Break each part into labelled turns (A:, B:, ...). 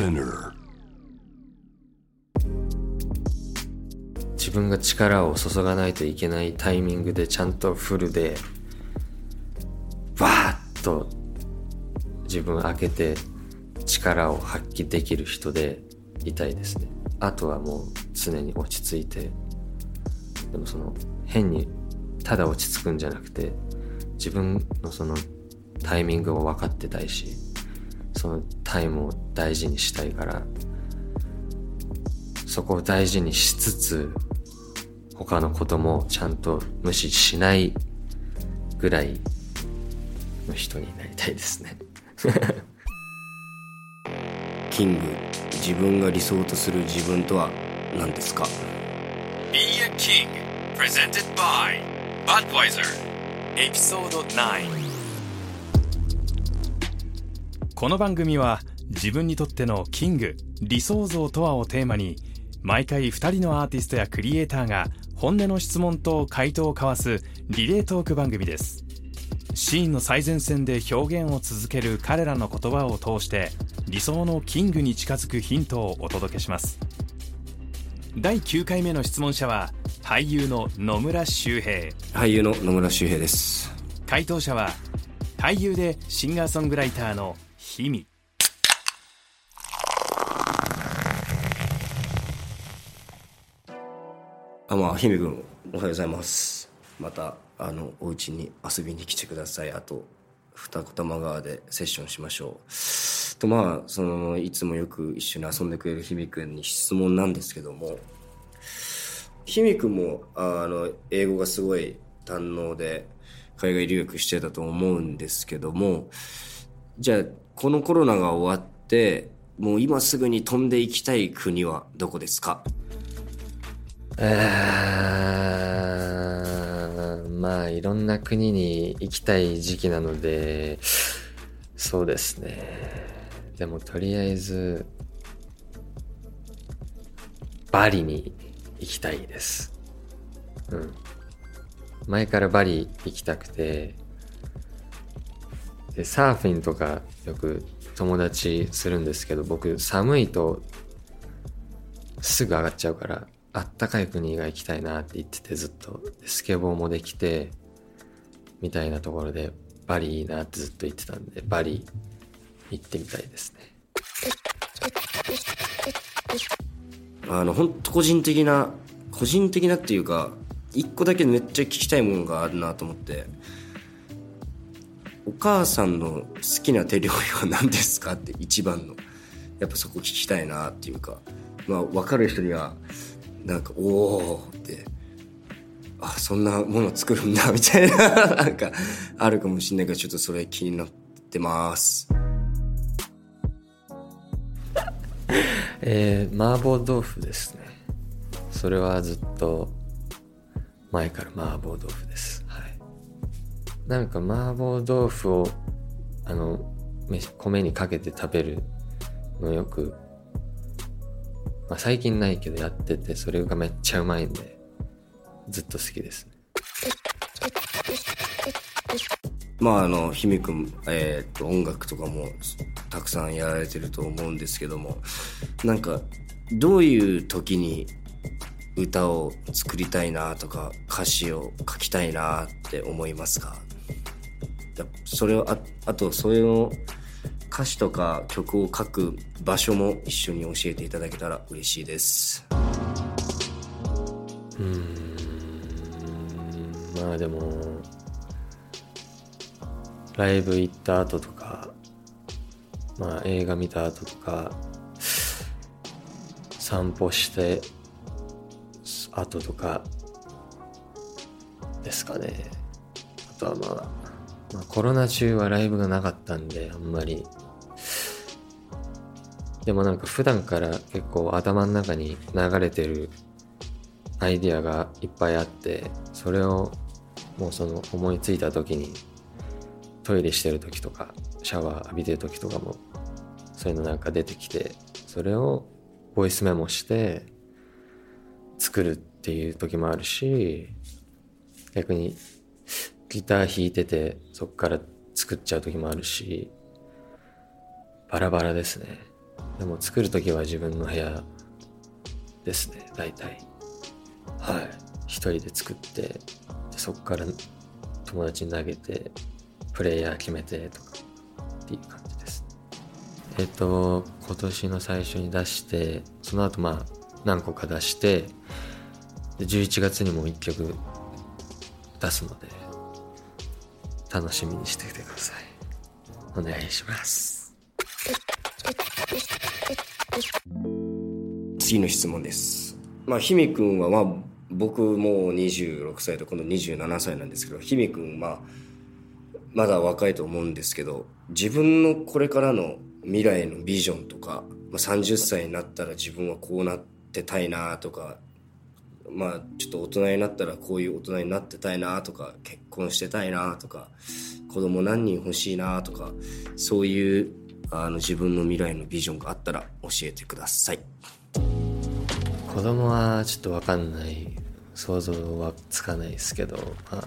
A: Spinner
B: 自分が力を注がないといけないタイミングでちゃんとフルでバーッと自分開けて力を発揮できる人でいたいですね。あとはもう常に落ち着いてでもその変にただ落ち着くんじゃなくて自分のそのタイミングを分かってたいしそのタイムを大事にしたいからそこを大事にしつつ他のこともちゃんと無視しないぐらいの人になりたいですね。
C: キング自分が理想とする自分とは何ですか
D: ？Be a King Presented by Budweiser エピソード9
E: この番組は自分にとってのキング理想像とはをテーマに毎回2人のアーティストやクリエイターが本音の質問と回答を交わすリレートーク番組です。シーンの最前線で表現を続ける彼らの言葉を通して理想のキングに近づくヒントをお届けします。第9回目の質問者は俳優の野村周平。
C: 俳優の野村周平です。
E: 回答者は俳優でシンガーソングライターの氷見
C: あまあひみ君おはようございます。またあのお家に遊びに来てください。あと二子玉川でセッションしましょう。とまあそのいつもよく一緒に遊んでくれるひみ君に質問なんですけどもひみ君もあの英語がすごい堪能で海外留学してたと思うんですけどもじゃあこのコロナが終わってもう今すぐに飛んでいきたい国はどこですか？
B: えー、まあいろんな国に行きたい時期なのでそうですね。でもとりあえずバリに行きたいです。うん。前からバリ行きたくてでサーフィンとかよく友達するんですけど僕寒いとすぐ上がっちゃうからあったかい国が行きたいなって言っててずっと。スケボーもできてみたいなところでバリいいなってずっと言ってたんでバリ行ってみたいですね。
C: あの本当個人的な個人的なっていうか一個だけめっちゃ聞きたいものがあるなと思って。お母さんの好きな手料理は何ですかって一番の。やっぱそこ聞きたいなっていうか。まあ分かる人にはなんかおおって。あそんなもの作るんだ みたいな。なんかあるかもしれないからちょっとそれ気になってます。
B: えー、麻婆豆腐ですね。それはずっと前から麻婆豆腐です。なんか麻婆豆腐をあの米にかけて食べるのよくまあ、最近ないけどやっててそれがめっちゃうまいんでずっと好きです
C: まああのひみくん、えー、と音楽とかもたくさんやられてると思うんですけどもなんかどういう時に歌を作りたいなとか歌詞を書きたいなって思いますか？それをああとそれを歌詞とか曲を書く場所も一緒に教えていただけたら嬉しいです。
B: うん。まあでもライブ行った後とかまあ映画見た後とか散歩して後とかですかね。あとはまあ、まあ、コロナ中はライブがなかったんであんまり。でもなんか普段から結構頭の中に流れてるアイディアがいっぱいあってそれをもうその思いついた時にトイレしてる時とかシャワー浴びてる時とかもそういうのなんか出てきてそれをボイスメモして作るっていう時もあるし逆にギター弾いててそっから作っちゃう時もあるしバラバラですね。でも作る時は自分の部屋ですね大体。はい。一人で作ってでそこから友達に投げてプレイヤー決めてとかっていう感じですえっ、と今年の最初に出してその後まあ何個か出してで11月にも1曲出すので楽しみにしててください。お願いします。
C: 次の質問です。まあひみくんはまあ僕も26歳と今度27歳なんですけどひみくんまあまだ若いと思うんですけど自分のこれからの未来のビジョンとか、まあ、30歳になったら自分はこうなってたいなとかまあちょっと大人になったらこういう大人になってたいなとか結婚してたいなとか子供何人欲しいなとかそういうあの自分の未来のビジョンがあったら教えてください。
B: 子供はちょっとわかんない想像はつかないですけど、まあ、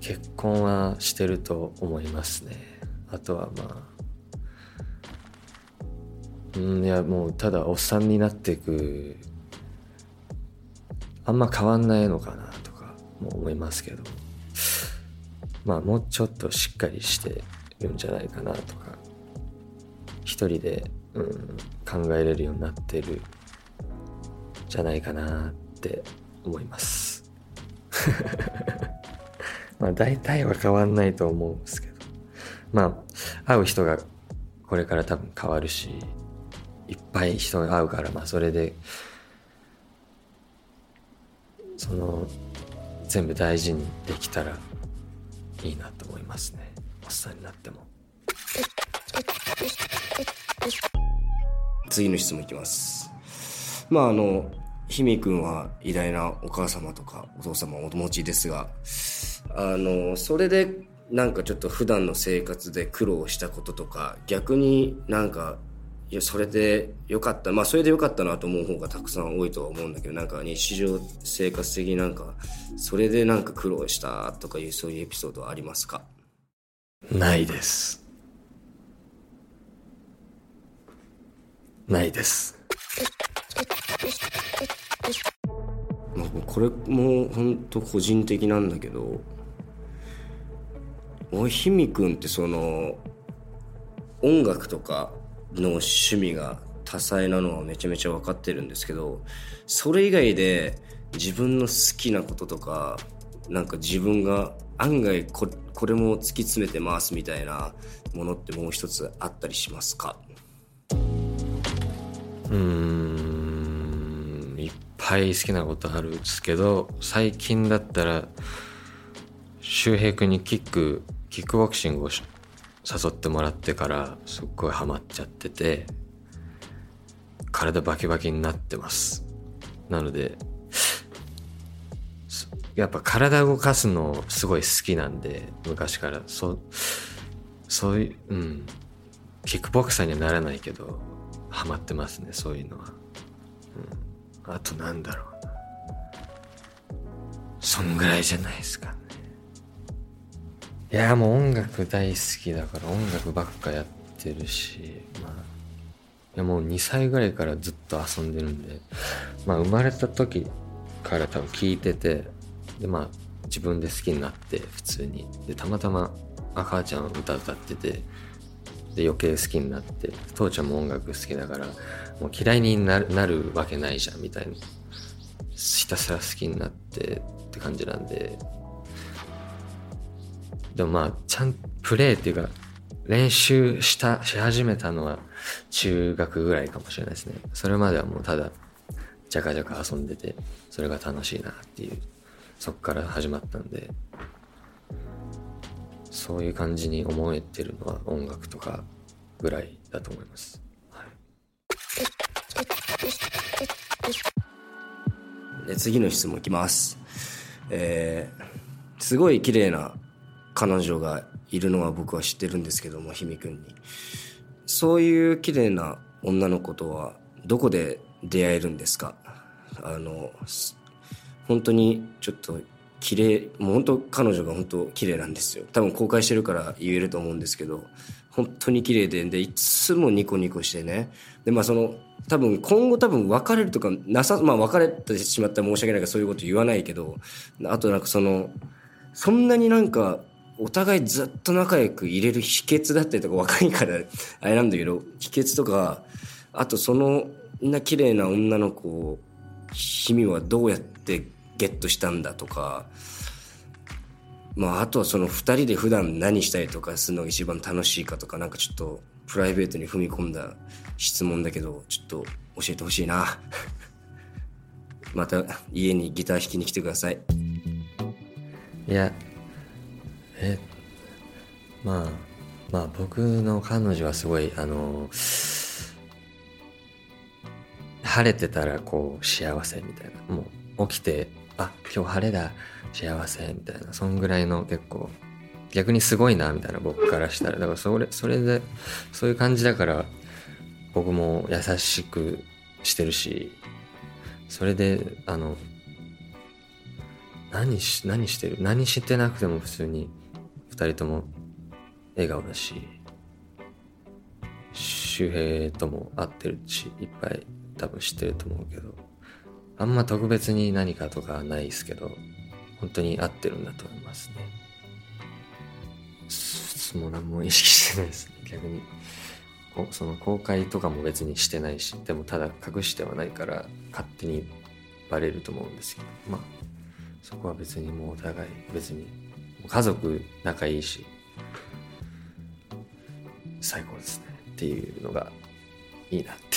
B: 結婚はしてると思いますね。あとはまあうんいやもうただおっさんになっていくあんま変わんないのかなとかも思いますけどまあもうちょっとしっかりしてるんじゃないかなとか一人で、うん、考えれるようになってるじゃないかなって思います。まあ大体は変わんないと思うんですけど。まあ会う人がこれから多分変わるしいっぱい人が会うからまあそれでその全部大事にできたらいいなと思いますね。おっさんになっても。
C: 次の質問いきます。まああのひみくんは偉大なお母様とかお父様をお持ちですがあのそれでなんかちょっと普段の生活で苦労したこととか逆になんかいやそれでよかった。まあそれでよかったなと思う方がたくさん多いとは思うんだけどなんか日常生活的になんかそれでなんか苦労したとかいうそういうエピソードはありますか？
B: ないです。ないです。
C: まあこれも本当個人的なんだけどおひみくんってその音楽とかの趣味が多彩なのはめちゃめちゃ分かってるんですけどそれ以外で自分の好きなこととかなんか自分が案外ここれも突き詰めてますみたいなものってもう一つあったりしますか？
B: うーんいっぱい好きなことあるんですけど最近だったら周平君にキックキックボクシングを誘ってもらってからすっごいハマっちゃってて体バキバキになってます。なのでやっぱ体動かすのすごい好きなんで昔から。そうそういううん。キックボクサーにはならないけどハマってますねそういうのは、うん、あとなんだろうな。そんぐらいじゃないですかね。いやもう音楽大好きだから音楽ばっかやってるしまあいやもう2歳ぐらいからずっと遊んでるんでまあ生まれた時から多分聞いててでまあ自分で好きになって普通に。でたまたま赤ちゃん歌歌っててで余計好きになって父ちゃんも音楽好きだからもう嫌いになるなるわけないじゃんみたいにひたすら好きになってって感じなんで。でもまあちゃんプレーっていうか練習したし始めたのは中学ぐらいかもしれないですね。それまではもうただジャカジャカ遊んでてそれが楽しいなっていう。そっから始まったんで。そういう感じに思えてるのは音楽とかぐらいだと思います、はい、
C: で次の質問いきます。えー、すごい綺麗な彼女がいるのは僕は知ってるんですけどもひみくんに。そういう綺麗な女の子とはどこで出会えるんですか？あの本当にちょっと綺麗もう本当彼女が本当綺麗なんですよ。多分公開してるから言えると思うんですけど本当に綺麗ででいつもニコニコしてね。でまあその多分今後多分別れるとかなさまあ別れてしまったら申し訳ないからそういうこと言わないけどあとなんかそのそんなになんかお互いずっと仲良く入れる秘訣だったりとか若いから あれなんだけど秘訣とかあとそのんな綺麗な女の子を君はどうやってゲットしたんだとかまああとはその2人で普段何したりとかするのが一番楽しいかとかなんかちょっとプライベートに踏み込んだ質問だけどちょっと教えてほしいな。また家にギター弾きに来てください。
B: いやえまあまあ僕の彼女はすごいあの晴れてたらこう幸せみたいな。もう起きてあ今日晴れだ。幸せみたいな。そんぐらいの結構逆にすごいなみたいな僕からしたら。だからそれそれでそういう感じだから僕も優しくしてるしそれであの何し何してる？何してなくても普通に2人とも笑顔だし周平とも会ってるしいっぱい多分知ってると思うけどあんま特別に何かとかないですけど本当に合ってるんだと思いますね。すもう何も意識してないですね。逆に。こその公開とかも別にしてないしでもただ隠してはないから勝手にバレると思うんですけど。まあそこは別にもうお互い別に家族仲いいし最高ですねっていうのがいいなって。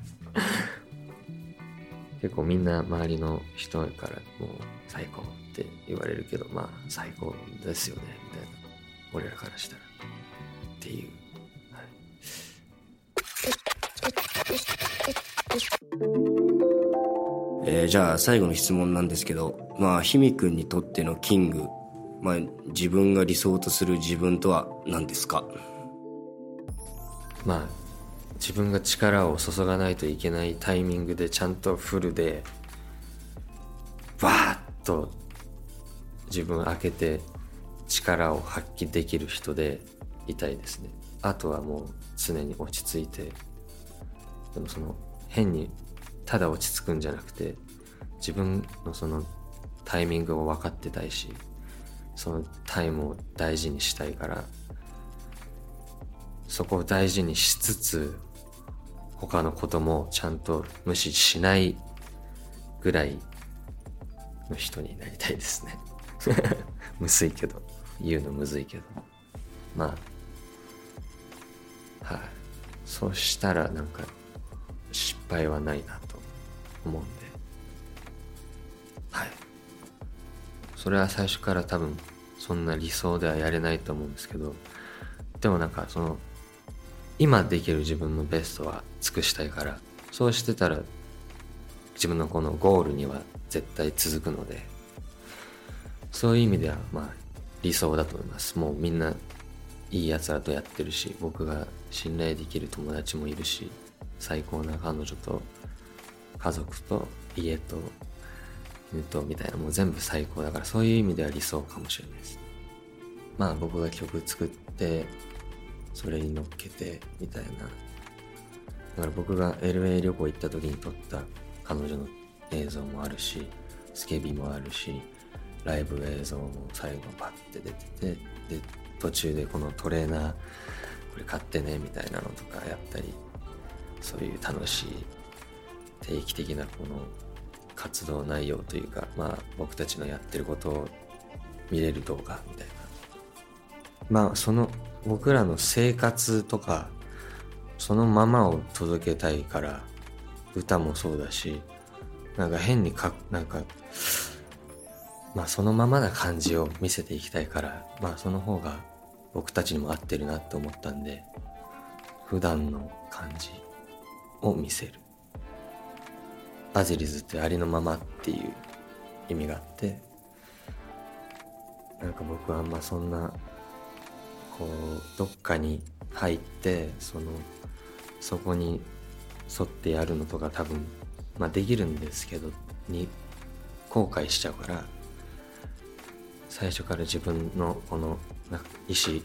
B: 結構みんな周りの人からもう最高って言われるけどまあ最高ですよねみたいな。俺らからしたらっていう、
C: はい。えー、じゃあ最後の質問なんですけどまあひみくんにとってのキングまあ自分が理想とする自分とは何ですか？
B: まあ自分が力を注がないといけないタイミングでちゃんとフルでバーッと自分開けて力を発揮できる人でいたいですね。あとはもう常に落ち着いてでもその変にただ落ち着くんじゃなくて自分のそのタイミングを分かってたいしそのタイムを大事にしたいからそこを大事にしつつ他のこともちゃんと無視しないぐらいの人になりたいですね。むずいけど。言うのむずいけど。まあ。はい、そうしたらなんか失敗はないなと思うんで。はい。それは最初から多分そんな理想ではやれないと思うんですけどでもなんかその今できる自分のベストは尽くしたいからそうしてたら自分のこのゴールには絶対続くのでそういう意味ではまあ理想だと思います。もうみんないいやつらとやってるし僕が信頼できる友達もいるし最高な彼女と家族と家と犬とみたいなもう全部最高だからそういう意味では理想かもしれないです。まあ僕が曲作ってそれに乗っけてみたいな。だから僕が LA 旅行行った時に撮った彼女の映像もあるしスケビもあるしライブ映像も最後バッて出ててで途中でこのトレーナーこれ買ってねみたいなのとかやったりそういう楽しい定期的なこの活動内容というかまあ僕たちのやってることを見れる動画みたいな。まあその僕らの生活とかそのままを届けたいから歌もそうだしなんか変にかなんかまあそのままな感じを見せていきたいからまあその方が僕たちにも合ってるなって思ったんで普段の感じを見せる。バジリズってありのままっていう意味があってなんか僕はあんまそんなこうどっかに入ってそのそこに沿ってやるのとか多分まあできるんですけどに後悔しちゃうから最初から自分のこの意思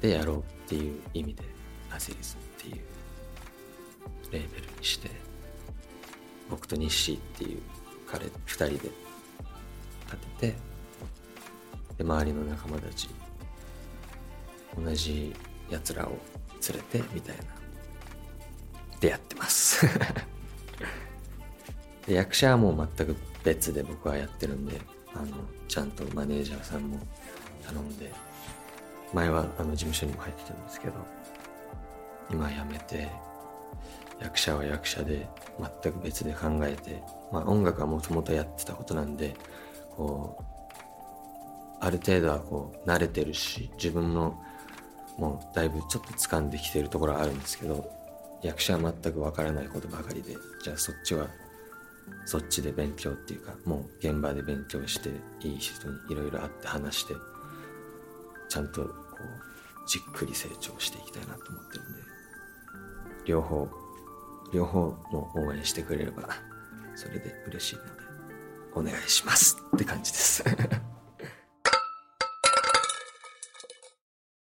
B: でやろうっていう意味でアゼリズっていうレーベルにして僕とニッシーっていう彼2人で立ててで周りの仲間たち同じやつらを連れてみたいな。でやってます。で役者はもう全く別で僕はやってるんであのちゃんとマネージャーさんも頼んで前はあの事務所にも入ってたんですけど今辞めて役者は役者で全く別で考えて、まあ、音楽はもともとやってたことなんでこうある程度はこう慣れてるし自分のもうだいぶちょっと掴んできてるところはあるんですけど役者は全くわからないことばかりでじゃあそっちはそっちで勉強っていうかもう現場で勉強していい人にいろいろ会って話してちゃんとこうじっくり成長していきたいなと思ってるんで両方両方も応援してくれればそれで嬉しいのでお願いしますって感じです。